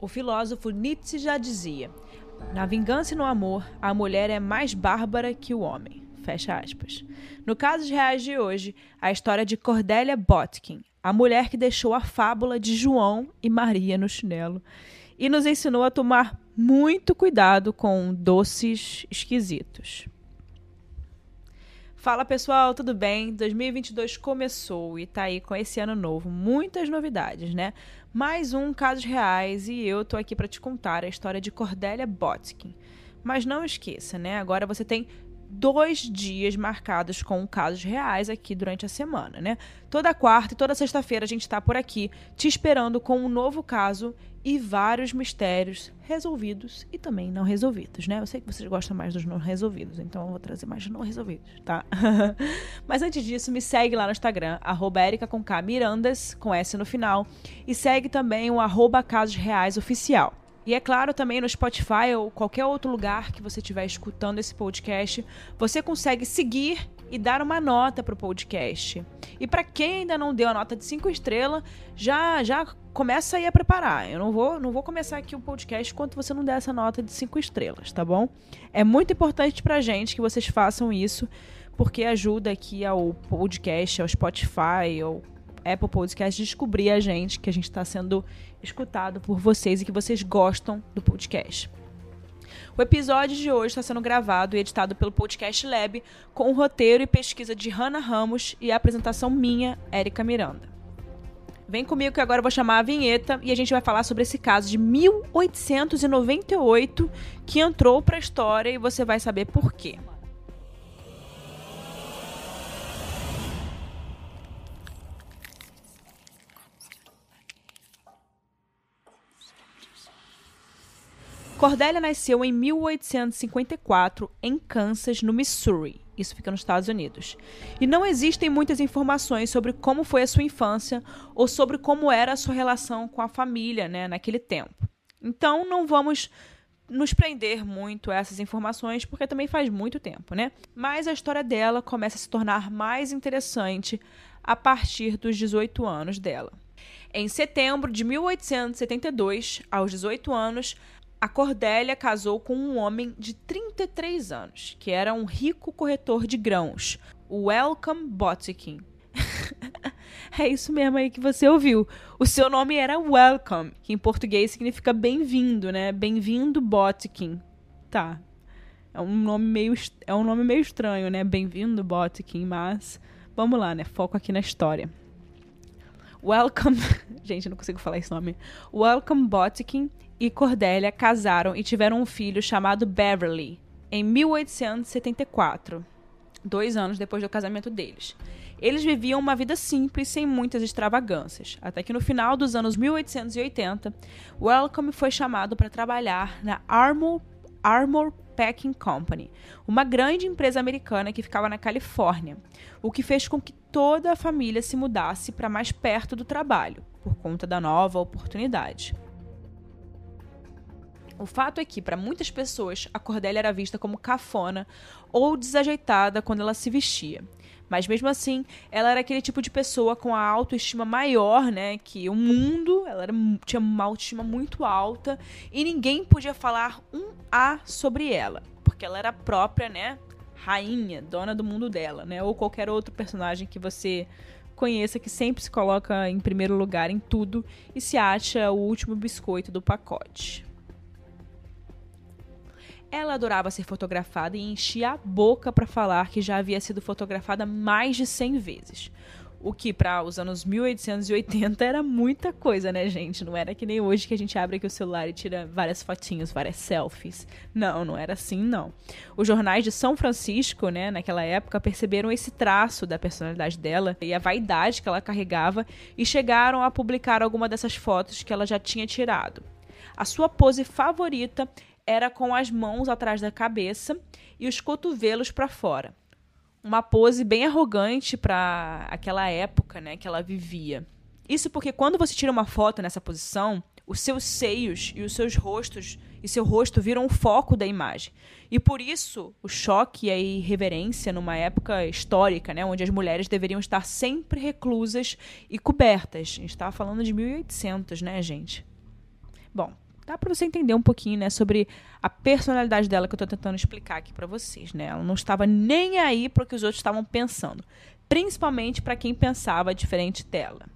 O filósofo Nietzsche já dizia: na vingança e no amor, a mulher é mais bárbara que o homem. Fecha aspas. No caso de reais de hoje, a história de Cordélia Botkin, a mulher que deixou a fábula de João e Maria no chinelo e nos ensinou a tomar muito cuidado com doces esquisitos. Fala pessoal, tudo bem? 2022 começou e tá aí com esse ano novo, muitas novidades, né? Mais um Casos Reais e eu tô aqui para te contar a história de Cordélia Botkin. Mas não esqueça, né? Agora você tem dois dias marcados com casos reais aqui durante a semana, né? Toda quarta e toda sexta-feira a gente está por aqui te esperando com um novo caso e vários mistérios resolvidos e também não resolvidos, né? Eu sei que vocês gostam mais dos não resolvidos, então eu vou trazer mais não resolvidos, tá? Mas antes disso, me segue lá no Instagram, arroba com K Mirandas, com S no final, e segue também o arroba Casos Reais Oficial. E é claro, também no Spotify ou qualquer outro lugar que você estiver escutando esse podcast, você consegue seguir e dar uma nota para o podcast. E para quem ainda não deu a nota de 5 estrelas, já já começa aí a preparar. Eu não vou, não vou começar aqui o podcast enquanto você não der essa nota de 5 estrelas, tá bom? É muito importante pra gente que vocês façam isso, porque ajuda aqui ao podcast, ao Spotify, ao Apple Podcast descobrir a gente, que a gente está sendo escutado por vocês e que vocês gostam do podcast. O episódio de hoje está sendo gravado e editado pelo Podcast Lab, com o roteiro e pesquisa de Hannah Ramos e a apresentação minha, Érica Miranda. Vem comigo que agora eu vou chamar a vinheta e a gente vai falar sobre esse caso de 1898 que entrou para a história e você vai saber por quê. Cordélia nasceu em 1854 em Kansas, no Missouri. Isso fica nos Estados Unidos. E não existem muitas informações sobre como foi a sua infância ou sobre como era a sua relação com a família né, naquele tempo. Então, não vamos nos prender muito a essas informações, porque também faz muito tempo, né? Mas a história dela começa a se tornar mais interessante a partir dos 18 anos dela. Em setembro de 1872, aos 18 anos, a Cordélia casou com um homem de 33 anos, que era um rico corretor de grãos, o Welcome Botkin. é isso mesmo aí que você ouviu. O seu nome era Welcome, que em português significa bem-vindo, né? Bem-vindo Botkin. Tá. É um nome meio é um nome meio estranho, né? Bem-vindo Botkin, mas vamos lá, né? Foco aqui na história. Welcome, gente, eu não consigo falar esse nome. Welcome Botkin e Cordélia casaram e tiveram um filho chamado Beverly em 1874, dois anos depois do casamento deles. Eles viviam uma vida simples, sem muitas extravagâncias, até que no final dos anos 1880, Welcome foi chamado para trabalhar na Armor, Armor Packing Company, uma grande empresa americana que ficava na Califórnia, o que fez com que toda a família se mudasse para mais perto do trabalho, por conta da nova oportunidade. O fato é que, para muitas pessoas, a Cordélia era vista como cafona ou desajeitada quando ela se vestia. Mas mesmo assim, ela era aquele tipo de pessoa com a autoestima maior, né, que o mundo, ela era, tinha uma autoestima muito alta e ninguém podia falar um A sobre ela, porque ela era própria, né, rainha, dona do mundo dela, né, ou qualquer outro personagem que você conheça que sempre se coloca em primeiro lugar em tudo e se acha o último biscoito do pacote. Ela adorava ser fotografada e enchia a boca para falar que já havia sido fotografada mais de 100 vezes. O que para os anos 1880 era muita coisa, né, gente? Não era que nem hoje que a gente abre aqui o celular e tira várias fotinhos, várias selfies. Não, não era assim, não. Os jornais de São Francisco, né, naquela época, perceberam esse traço da personalidade dela e a vaidade que ela carregava e chegaram a publicar alguma dessas fotos que ela já tinha tirado. A sua pose favorita era com as mãos atrás da cabeça e os cotovelos para fora. Uma pose bem arrogante para aquela época, né, que ela vivia. Isso porque quando você tira uma foto nessa posição, os seus seios e os seus rostos e seu rosto viram o foco da imagem. E por isso, o choque e a irreverência numa época histórica, né, onde as mulheres deveriam estar sempre reclusas e cobertas. A gente estava falando de 1800, né, gente? Bom, Dá para você entender um pouquinho, né, sobre a personalidade dela que eu tô tentando explicar aqui para vocês, né? Ela não estava nem aí para o que os outros estavam pensando, principalmente para quem pensava diferente dela.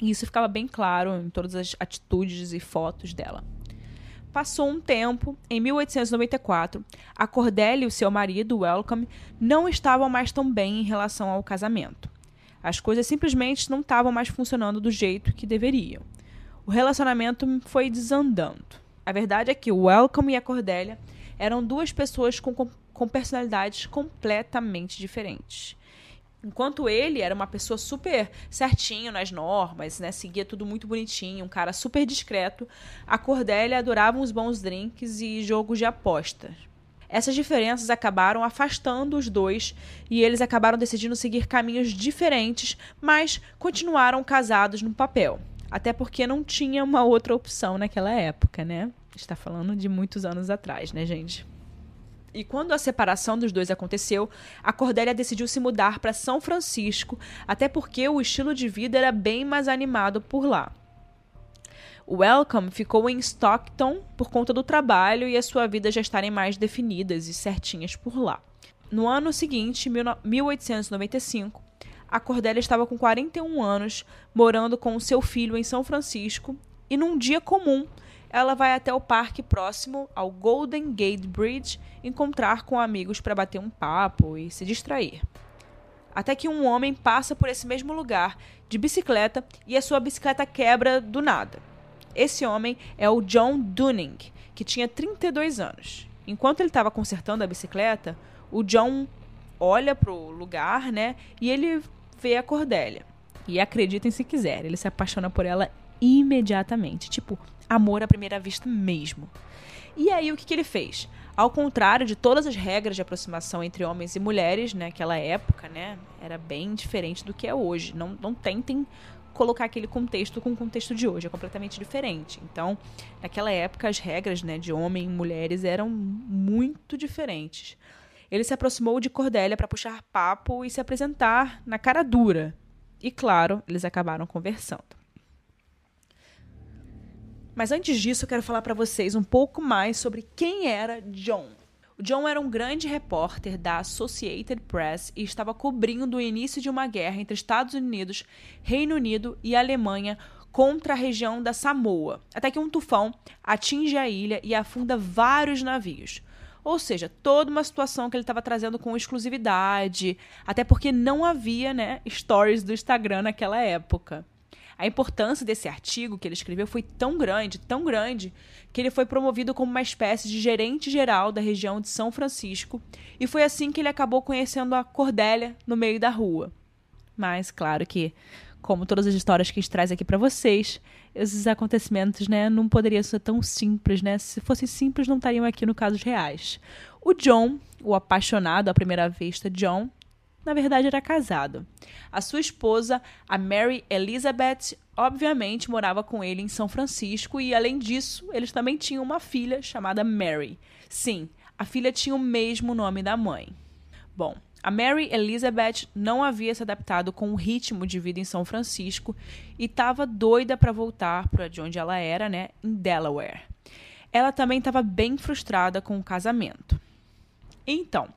E isso ficava bem claro em todas as atitudes e fotos dela. Passou um tempo, em 1894, a Cordélia e o seu marido, Welcome, não estavam mais tão bem em relação ao casamento. As coisas simplesmente não estavam mais funcionando do jeito que deveriam. O relacionamento foi desandando. A verdade é que o Welcome e a Cordélia eram duas pessoas com, com personalidades completamente diferentes. Enquanto ele era uma pessoa super certinho nas normas, né? Seguia tudo muito bonitinho, um cara super discreto, a Cordélia adorava uns bons drinks e jogos de apostas. Essas diferenças acabaram afastando os dois e eles acabaram decidindo seguir caminhos diferentes, mas continuaram casados no papel. Até porque não tinha uma outra opção naquela época, né? Está falando de muitos anos atrás, né, gente? E quando a separação dos dois aconteceu, a Cordélia decidiu se mudar para São Francisco, até porque o estilo de vida era bem mais animado por lá. O Welcome ficou em Stockton por conta do trabalho e a sua vida já estarem mais definidas e certinhas por lá. No ano seguinte, 1895, a Cordélia estava com 41 anos, morando com seu filho em São Francisco, e num dia comum, ela vai até o parque próximo ao Golden Gate Bridge encontrar com amigos para bater um papo e se distrair. Até que um homem passa por esse mesmo lugar de bicicleta e a sua bicicleta quebra do nada. Esse homem é o John Dunning, que tinha 32 anos. Enquanto ele estava consertando a bicicleta, o John olha para o lugar, né? E ele vê a Cordélia. E acreditem se quiser, ele se apaixona por ela imediatamente. Tipo, amor à primeira vista mesmo. E aí o que, que ele fez? Ao contrário de todas as regras de aproximação entre homens e mulheres naquela época, né, era bem diferente do que é hoje. Não, não tentem colocar aquele contexto com o contexto de hoje, é completamente diferente. Então, naquela época as regras, né, de homem e mulheres eram muito diferentes. Ele se aproximou de Cordélia para puxar papo e se apresentar na cara dura. E claro, eles acabaram conversando. Mas antes disso, eu quero falar para vocês um pouco mais sobre quem era John. O John era um grande repórter da Associated Press e estava cobrindo o início de uma guerra entre Estados Unidos, Reino Unido e Alemanha contra a região da Samoa, até que um tufão atinge a ilha e afunda vários navios. Ou seja, toda uma situação que ele estava trazendo com exclusividade, até porque não havia né, stories do Instagram naquela época. A importância desse artigo que ele escreveu foi tão grande, tão grande, que ele foi promovido como uma espécie de gerente geral da região de São Francisco, e foi assim que ele acabou conhecendo a Cordélia no meio da rua. Mas, claro que, como todas as histórias que a gente traz aqui para vocês, esses acontecimentos, né, não poderiam ser tão simples, né? Se fossem simples, não estariam aqui no casos reais. O John, o apaixonado à primeira vista John, na verdade era casado. A sua esposa, a Mary Elizabeth, obviamente morava com ele em São Francisco e, além disso, eles também tinham uma filha chamada Mary. Sim, a filha tinha o mesmo nome da mãe. Bom, a Mary Elizabeth não havia se adaptado com o ritmo de vida em São Francisco e estava doida para voltar para de onde ela era, né, em Delaware. Ela também estava bem frustrada com o casamento. Então,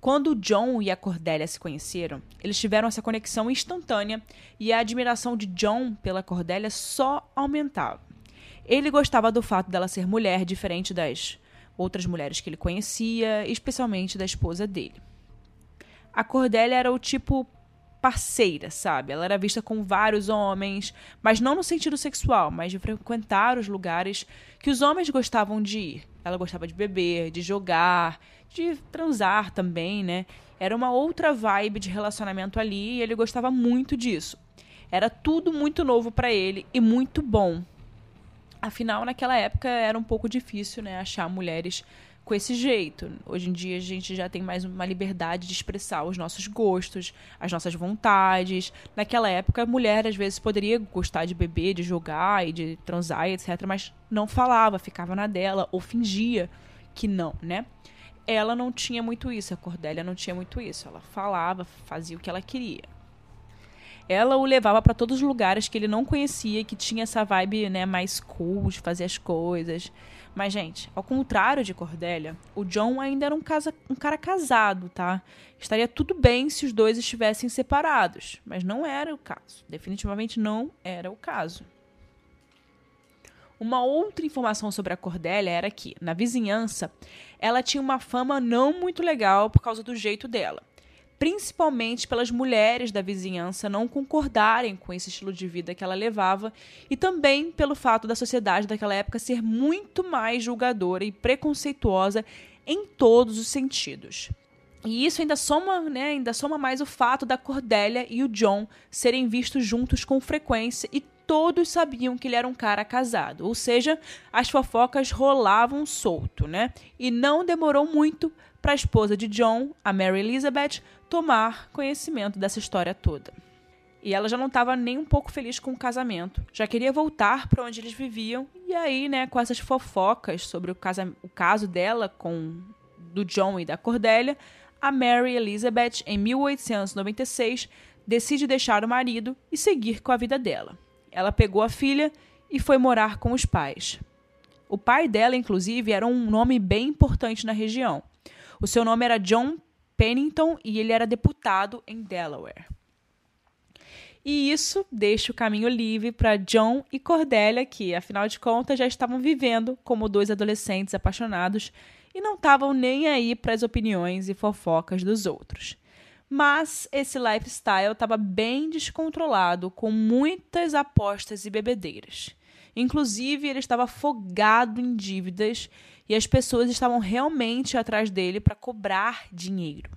quando John e a Cordélia se conheceram, eles tiveram essa conexão instantânea e a admiração de John pela Cordélia só aumentava. Ele gostava do fato dela ser mulher diferente das outras mulheres que ele conhecia, especialmente da esposa dele. A Cordélia era o tipo parceira, sabe? Ela era vista com vários homens, mas não no sentido sexual, mas de frequentar os lugares que os homens gostavam de ir. Ela gostava de beber, de jogar, de transar também, né? Era uma outra vibe de relacionamento ali e ele gostava muito disso. Era tudo muito novo para ele e muito bom. Afinal, naquela época era um pouco difícil, né, achar mulheres com esse jeito. Hoje em dia a gente já tem mais uma liberdade de expressar os nossos gostos, as nossas vontades. Naquela época, a mulher às vezes poderia gostar de beber, de jogar e de transar, etc, mas não falava, ficava na dela ou fingia que não, né? ela não tinha muito isso, a Cordélia não tinha muito isso. Ela falava, fazia o que ela queria. ela o levava para todos os lugares que ele não conhecia, que tinha essa vibe, né, mais cool de fazer as coisas. Mas, gente, ao contrário de Cordélia, o John ainda era um, casa, um cara casado, tá? Estaria tudo bem se os dois estivessem separados, mas não era o caso. Definitivamente não era o caso. Uma outra informação sobre a Cordélia era que, na vizinhança, ela tinha uma fama não muito legal por causa do jeito dela principalmente pelas mulheres da vizinhança não concordarem com esse estilo de vida que ela levava e também pelo fato da sociedade daquela época ser muito mais julgadora e preconceituosa em todos os sentidos. E isso ainda soma, né, ainda soma mais o fato da Cordélia e o John serem vistos juntos com frequência e todos sabiam que ele era um cara casado, ou seja, as fofocas rolavam solto, né? E não demorou muito para a esposa de John, a Mary Elizabeth, tomar conhecimento dessa história toda. E ela já não estava nem um pouco feliz com o casamento, já queria voltar para onde eles viviam. E aí, né, com essas fofocas sobre o, casa, o caso dela com do John e da Cordélia, a Mary Elizabeth, em 1896, decide deixar o marido e seguir com a vida dela. Ela pegou a filha e foi morar com os pais. O pai dela, inclusive, era um nome bem importante na região. O seu nome era John Pennington e ele era deputado em Delaware. E isso deixa o caminho livre para John e Cordélia, que, afinal de contas, já estavam vivendo como dois adolescentes apaixonados e não estavam nem aí para as opiniões e fofocas dos outros. Mas esse lifestyle estava bem descontrolado, com muitas apostas e bebedeiras. Inclusive, ele estava afogado em dívidas e as pessoas estavam realmente atrás dele para cobrar dinheiro.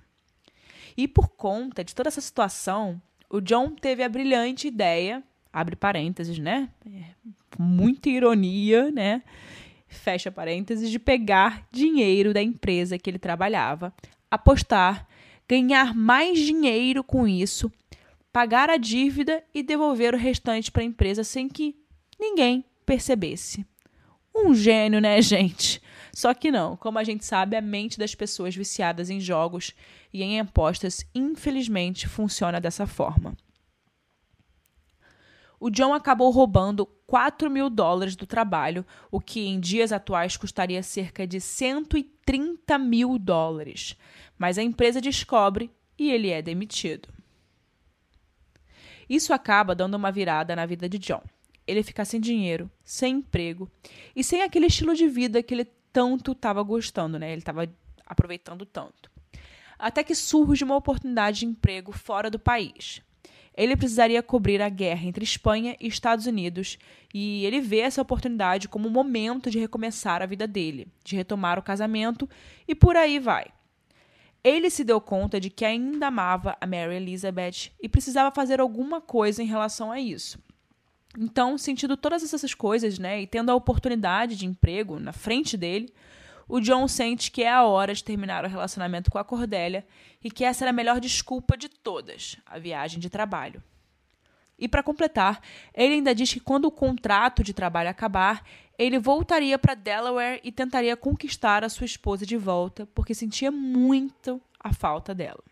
E por conta de toda essa situação, o John teve a brilhante ideia, abre parênteses, né? É, muita ironia, né? Fecha parênteses, de pegar dinheiro da empresa que ele trabalhava, apostar, ganhar mais dinheiro com isso, pagar a dívida e devolver o restante para a empresa sem que ninguém percebesse. Um gênio, né, gente? Só que não, como a gente sabe, a mente das pessoas viciadas em jogos e em apostas, infelizmente, funciona dessa forma. O John acabou roubando 4 mil dólares do trabalho, o que em dias atuais custaria cerca de 130 mil dólares. Mas a empresa descobre e ele é demitido. Isso acaba dando uma virada na vida de John. Ele fica sem dinheiro, sem emprego e sem aquele estilo de vida que ele tanto estava gostando, né? Ele estava aproveitando tanto. Até que surge uma oportunidade de emprego fora do país. Ele precisaria cobrir a guerra entre Espanha e Estados Unidos, e ele vê essa oportunidade como um momento de recomeçar a vida dele, de retomar o casamento e por aí vai. Ele se deu conta de que ainda amava a Mary Elizabeth e precisava fazer alguma coisa em relação a isso. Então, sentindo todas essas coisas, né, e tendo a oportunidade de emprego na frente dele, o John sente que é a hora de terminar o relacionamento com a Cordélia e que essa era a melhor desculpa de todas, a viagem de trabalho. E para completar, ele ainda diz que quando o contrato de trabalho acabar, ele voltaria para Delaware e tentaria conquistar a sua esposa de volta, porque sentia muito a falta dela.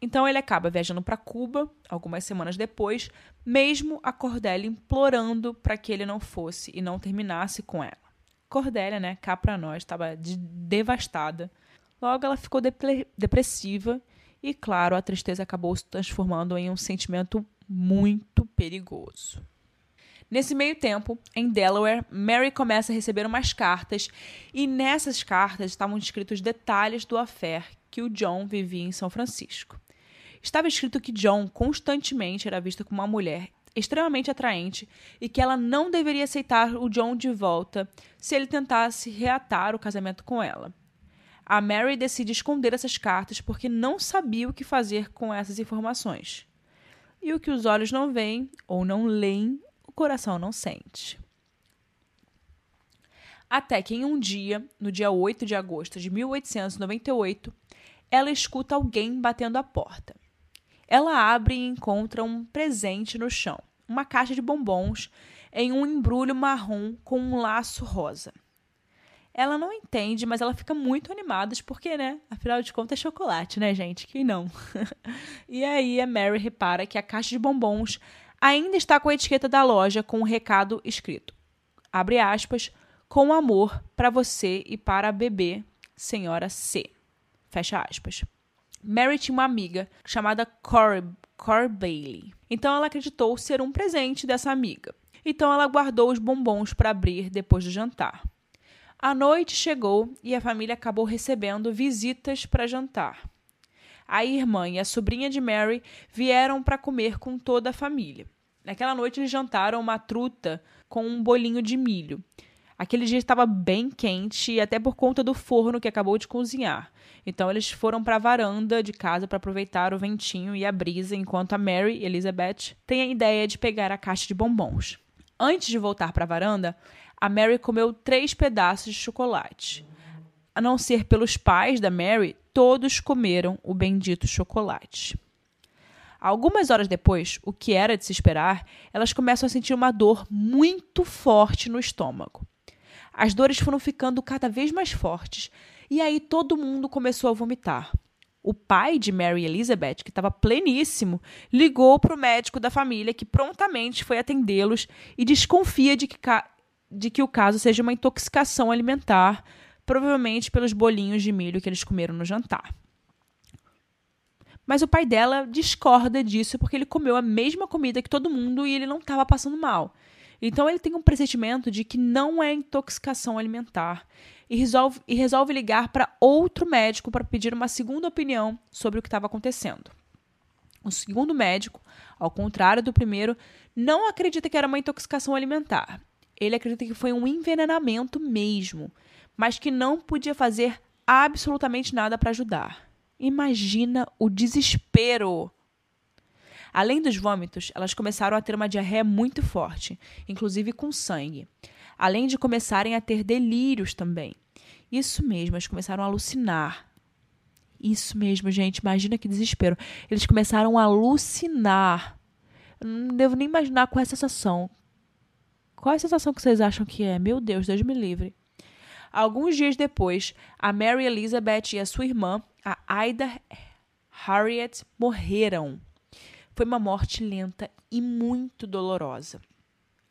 Então ele acaba viajando para Cuba algumas semanas depois, mesmo a Cordélia implorando para que ele não fosse e não terminasse com ela. Cordélia, né, cá para nós, estava de devastada. Logo ela ficou depressiva e, claro, a tristeza acabou se transformando em um sentimento muito perigoso. Nesse meio tempo, em Delaware, Mary começa a receber umas cartas e nessas cartas estavam escritos detalhes do affair que o John vivia em São Francisco. Estava escrito que John constantemente era visto como uma mulher extremamente atraente e que ela não deveria aceitar o John de volta se ele tentasse reatar o casamento com ela. A Mary decide esconder essas cartas porque não sabia o que fazer com essas informações. E o que os olhos não veem ou não leem, o coração não sente. Até que em um dia, no dia 8 de agosto de 1898, ela escuta alguém batendo a porta. Ela abre e encontra um presente no chão, uma caixa de bombons em um embrulho marrom com um laço rosa. Ela não entende, mas ela fica muito animada, porque, né? Afinal de contas, é chocolate, né, gente? Quem não? e aí a Mary repara que a caixa de bombons ainda está com a etiqueta da loja com o um recado escrito. Abre aspas, com amor para você e para a bebê, senhora C. Fecha aspas. Mary tinha uma amiga chamada Cor, Cor Bailey. Então ela acreditou ser um presente dessa amiga. Então ela guardou os bombons para abrir depois do jantar. A noite chegou e a família acabou recebendo visitas para jantar. A irmã e a sobrinha de Mary vieram para comer com toda a família. Naquela noite eles jantaram uma truta com um bolinho de milho. Aquele dia estava bem quente, até por conta do forno que acabou de cozinhar. Então eles foram para a varanda de casa para aproveitar o ventinho e a brisa, enquanto a Mary Elizabeth tem a ideia de pegar a caixa de bombons. Antes de voltar para a varanda, a Mary comeu três pedaços de chocolate. A não ser pelos pais da Mary, todos comeram o bendito chocolate. Algumas horas depois, o que era de se esperar, elas começam a sentir uma dor muito forte no estômago. As dores foram ficando cada vez mais fortes e aí todo mundo começou a vomitar. O pai de Mary Elizabeth, que estava pleníssimo, ligou para o médico da família, que prontamente foi atendê-los e desconfia de que de que o caso seja uma intoxicação alimentar, provavelmente pelos bolinhos de milho que eles comeram no jantar. Mas o pai dela discorda disso porque ele comeu a mesma comida que todo mundo e ele não estava passando mal. Então ele tem um pressentimento de que não é intoxicação alimentar e resolve, e resolve ligar para outro médico para pedir uma segunda opinião sobre o que estava acontecendo. O segundo médico, ao contrário do primeiro, não acredita que era uma intoxicação alimentar ele acredita que foi um envenenamento mesmo, mas que não podia fazer absolutamente nada para ajudar. Imagina o desespero! Além dos vômitos, elas começaram a ter uma diarreia muito forte, inclusive com sangue. Além de começarem a ter delírios também. Isso mesmo, elas começaram a alucinar. Isso mesmo, gente, imagina que desespero. Eles começaram a alucinar. Eu não devo nem imaginar qual é a sensação. Qual a sensação que vocês acham que é? Meu Deus, Deus me livre. Alguns dias depois, a Mary Elizabeth e a sua irmã, a Ida Harriet, morreram. Foi uma morte lenta e muito dolorosa.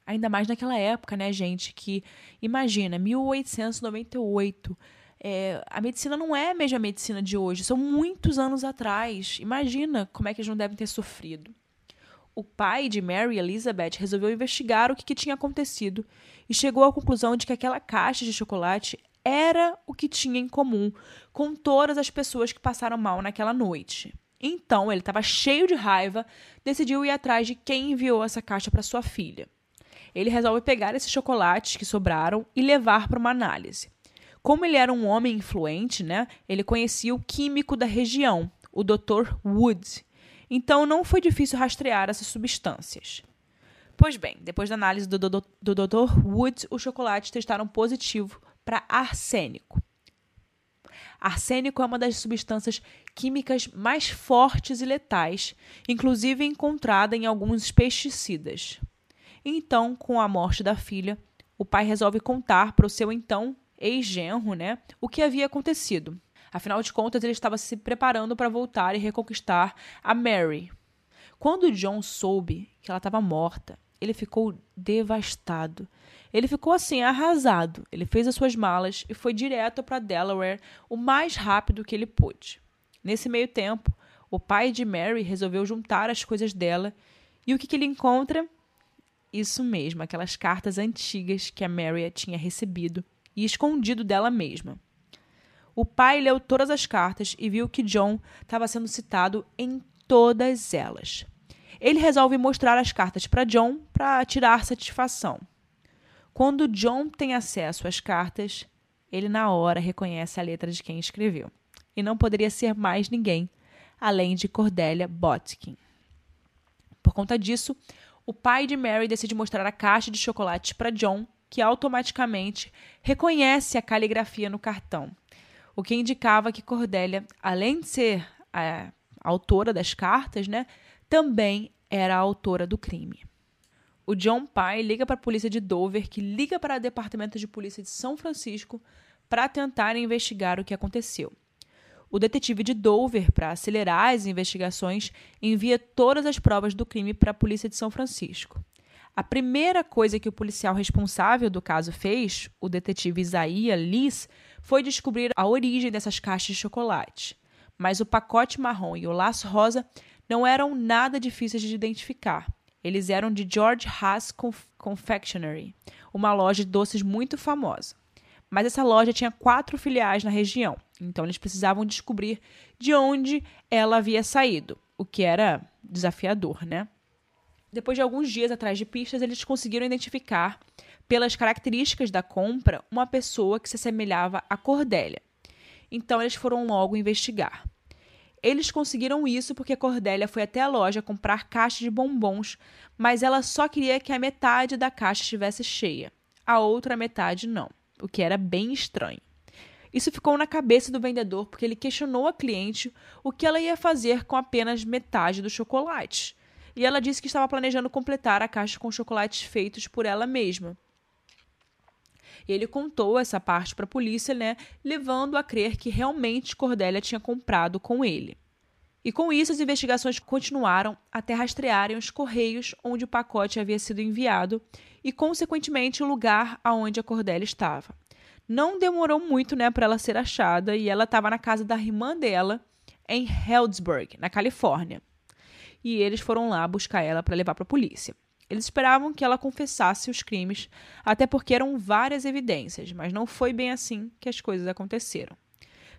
Ainda mais naquela época, né, gente? Que imagina, 1898. É, a medicina não é a mesma medicina de hoje, são muitos anos atrás. Imagina como é que eles não devem ter sofrido o pai de Mary Elizabeth resolveu investigar o que, que, tinha acontecido e chegou à conclusão de que aquela caixa de chocolate era o que tinha em comum com todas as pessoas que passaram mal naquela noite. Então, ele estava cheio de raiva, decidiu ir atrás de quem enviou essa caixa para sua filha. Ele resolve pegar esses chocolates que sobraram e levar para uma análise. Como ele era um homem influente, né, ele conhecia o químico da região, o Dr. Wood, então não foi difícil rastrear essas substâncias. Pois bem, depois da análise do, do, do Dr. Woods, os chocolates testaram positivo para arsênico. Arsênico é uma das substâncias químicas mais fortes e letais, inclusive encontrada em alguns pesticidas. Então, com a morte da filha, o pai resolve contar para o seu então ex-genro, né, o que havia acontecido. Afinal de contas, ele estava se preparando para voltar e reconquistar a Mary. Quando John soube que ela estava morta, ele ficou devastado. Ele ficou assim, arrasado. Ele fez as suas malas e foi direto para Delaware o mais rápido que ele pôde. Nesse meio tempo, o pai de Mary resolveu juntar as coisas dela e o que, que ele encontra? Isso mesmo, aquelas cartas antigas que a Mary tinha recebido e escondido dela mesma. O pai leu todas as cartas e viu que John estava sendo citado em todas elas. Ele resolve mostrar as cartas para John para tirar satisfação. Quando John tem acesso às cartas, ele na hora reconhece a letra de quem escreveu. E não poderia ser mais ninguém além de Cordelia Botkin. Por conta disso, o pai de Mary decide mostrar a caixa de chocolates para John, que automaticamente reconhece a caligrafia no cartão o que indicava que Cordélia, além de ser a autora das cartas, né, também era a autora do crime. O John Pai liga para a polícia de Dover, que liga para o departamento de polícia de São Francisco para tentar investigar o que aconteceu. O detetive de Dover, para acelerar as investigações, envia todas as provas do crime para a polícia de São Francisco. A primeira coisa que o policial responsável do caso fez, o detetive Isaiah Liz, foi descobrir a origem dessas caixas de chocolate. Mas o pacote marrom e o laço rosa não eram nada difíceis de identificar. Eles eram de George Haas Confectionery, uma loja de doces muito famosa. Mas essa loja tinha quatro filiais na região, então eles precisavam descobrir de onde ela havia saído, o que era desafiador, né? Depois de alguns dias atrás de pistas, eles conseguiram identificar, pelas características da compra, uma pessoa que se assemelhava a Cordélia. Então eles foram logo investigar. Eles conseguiram isso porque a Cordélia foi até a loja comprar caixas de bombons, mas ela só queria que a metade da caixa estivesse cheia, a outra metade não, o que era bem estranho. Isso ficou na cabeça do vendedor porque ele questionou a cliente o que ela ia fazer com apenas metade do chocolate. E ela disse que estava planejando completar a caixa com chocolates feitos por ela mesma. E ele contou essa parte para a polícia, né, levando a crer que realmente Cordélia tinha comprado com ele. E com isso, as investigações continuaram até rastrearem os correios onde o pacote havia sido enviado e, consequentemente, o lugar aonde a Cordélia estava. Não demorou muito né, para ela ser achada e ela estava na casa da irmã dela, em Healdsburg, na Califórnia. E eles foram lá buscar ela para levar para a polícia. Eles esperavam que ela confessasse os crimes, até porque eram várias evidências, mas não foi bem assim que as coisas aconteceram.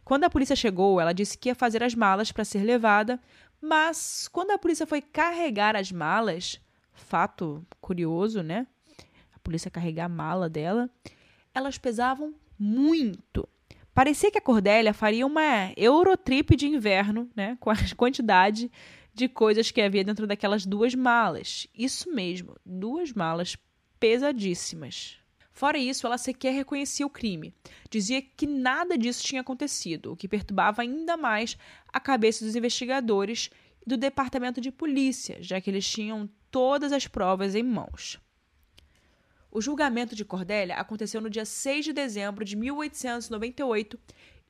Quando a polícia chegou, ela disse que ia fazer as malas para ser levada, mas quando a polícia foi carregar as malas, fato curioso, né? A polícia carregar a mala dela, elas pesavam muito. Parecia que a Cordélia faria uma Eurotrip de inverno, né? Com a quantidade de coisas que havia dentro daquelas duas malas. Isso mesmo, duas malas pesadíssimas. Fora isso, ela sequer reconhecia o crime. Dizia que nada disso tinha acontecido, o que perturbava ainda mais a cabeça dos investigadores e do departamento de polícia, já que eles tinham todas as provas em mãos. O julgamento de Cordélia aconteceu no dia 6 de dezembro de 1898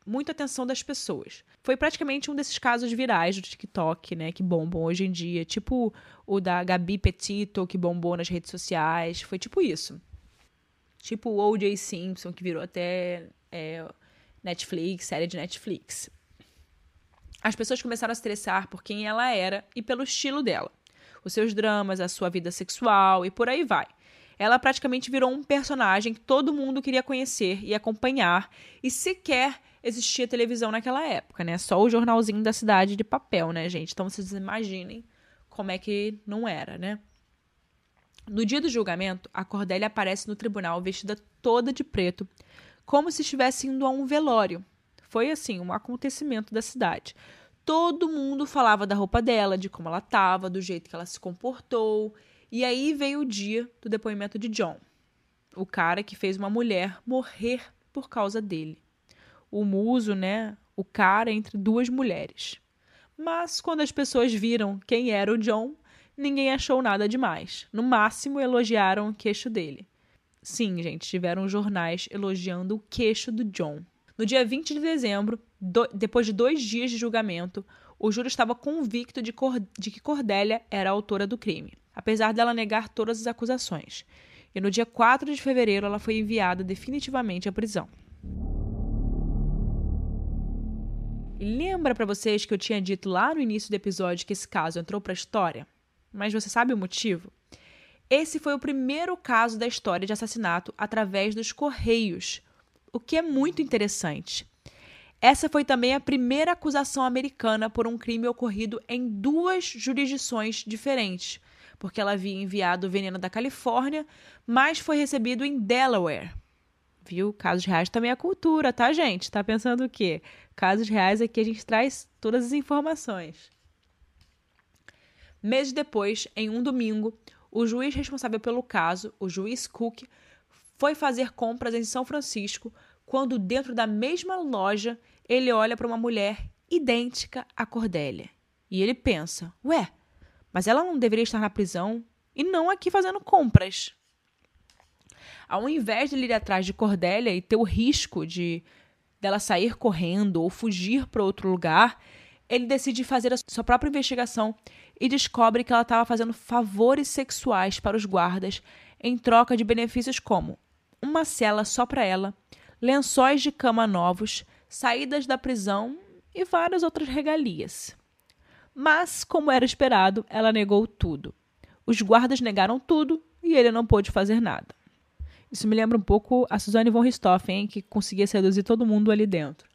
muita atenção das pessoas. Foi praticamente um desses casos virais do TikTok, né, que bombam hoje em dia, tipo o da Gabi Petito, que bombou nas redes sociais, foi tipo isso. Tipo o O.J. Simpson, que virou até é, Netflix, série de Netflix. As pessoas começaram a se estressar por quem ela era e pelo estilo dela. Os seus dramas, a sua vida sexual e por aí vai ela praticamente virou um personagem que todo mundo queria conhecer e acompanhar, e sequer existia televisão naquela época, né? Só o jornalzinho da cidade de papel, né, gente? Então vocês imaginem como é que não era, né? No dia do julgamento, a Cordélia aparece no tribunal vestida toda de preto, como se estivesse indo a um velório. Foi assim, um acontecimento da cidade. Todo mundo falava da roupa dela, de como ela estava, do jeito que ela se comportou. E aí veio o dia do depoimento de John, o cara que fez uma mulher morrer por causa dele o muso, né, o cara entre duas mulheres. Mas quando as pessoas viram quem era o John, ninguém achou nada demais. No máximo, elogiaram o queixo dele. Sim, gente, tiveram jornais elogiando o queixo do John. No dia 20 de dezembro, do, depois de dois dias de julgamento, o júri estava convicto de, de que Cordélia era a autora do crime, apesar dela negar todas as acusações. E no dia 4 de fevereiro, ela foi enviada definitivamente à prisão. lembra para vocês que eu tinha dito lá no início do episódio que esse caso entrou para a história? Mas você sabe o motivo? Esse foi o primeiro caso da história de assassinato através dos correios, o que é muito interessante. Essa foi também a primeira acusação americana por um crime ocorrido em duas jurisdições diferentes, porque ela havia enviado o veneno da Califórnia, mas foi recebido em Delaware. Viu? Casos reais também é cultura, tá, gente? Tá pensando o quê? Casos reais aqui a gente traz todas as informações. Meses depois, em um domingo, o juiz responsável pelo caso, o juiz Cook, foi fazer compras em São Francisco quando, dentro da mesma loja, ele olha para uma mulher idêntica a Cordélia. E ele pensa: ué, mas ela não deveria estar na prisão e não aqui fazendo compras. Ao invés de ele ir atrás de Cordélia e ter o risco de dela sair correndo ou fugir para outro lugar, ele decide fazer a sua própria investigação e descobre que ela estava fazendo favores sexuais para os guardas em troca de benefícios como uma cela só para ela, lençóis de cama novos, saídas da prisão e várias outras regalias. Mas, como era esperado, ela negou tudo. Os guardas negaram tudo e ele não pôde fazer nada. Isso me lembra um pouco a Suzanne von Richthofen, que conseguia seduzir todo mundo ali dentro.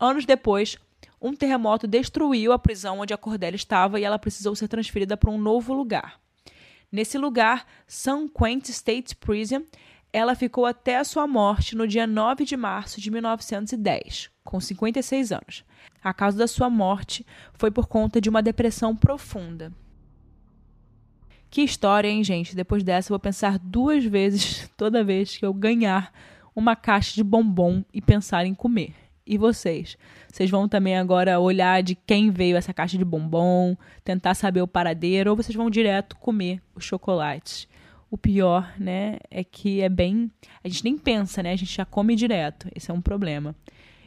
Anos depois, um terremoto destruiu a prisão onde a Cordélia estava e ela precisou ser transferida para um novo lugar. Nesse lugar, San Quentin State Prison, ela ficou até a sua morte no dia 9 de março de 1910, com 56 anos. A causa da sua morte foi por conta de uma depressão profunda. Que história, hein, gente? Depois dessa, eu vou pensar duas vezes toda vez que eu ganhar uma caixa de bombom e pensar em comer. E vocês? Vocês vão também agora olhar de quem veio essa caixa de bombom, tentar saber o paradeiro, ou vocês vão direto comer os chocolates? O pior, né, é que é bem. A gente nem pensa, né? A gente já come direto. Esse é um problema.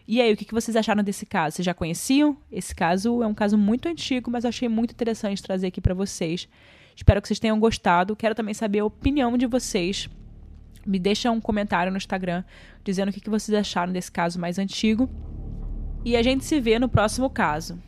E aí, o que vocês acharam desse caso? Vocês já conheciam? Esse caso é um caso muito antigo, mas eu achei muito interessante trazer aqui para vocês. Espero que vocês tenham gostado. Quero também saber a opinião de vocês me deixa um comentário no Instagram dizendo o que vocês acharam desse caso mais antigo. E a gente se vê no próximo caso.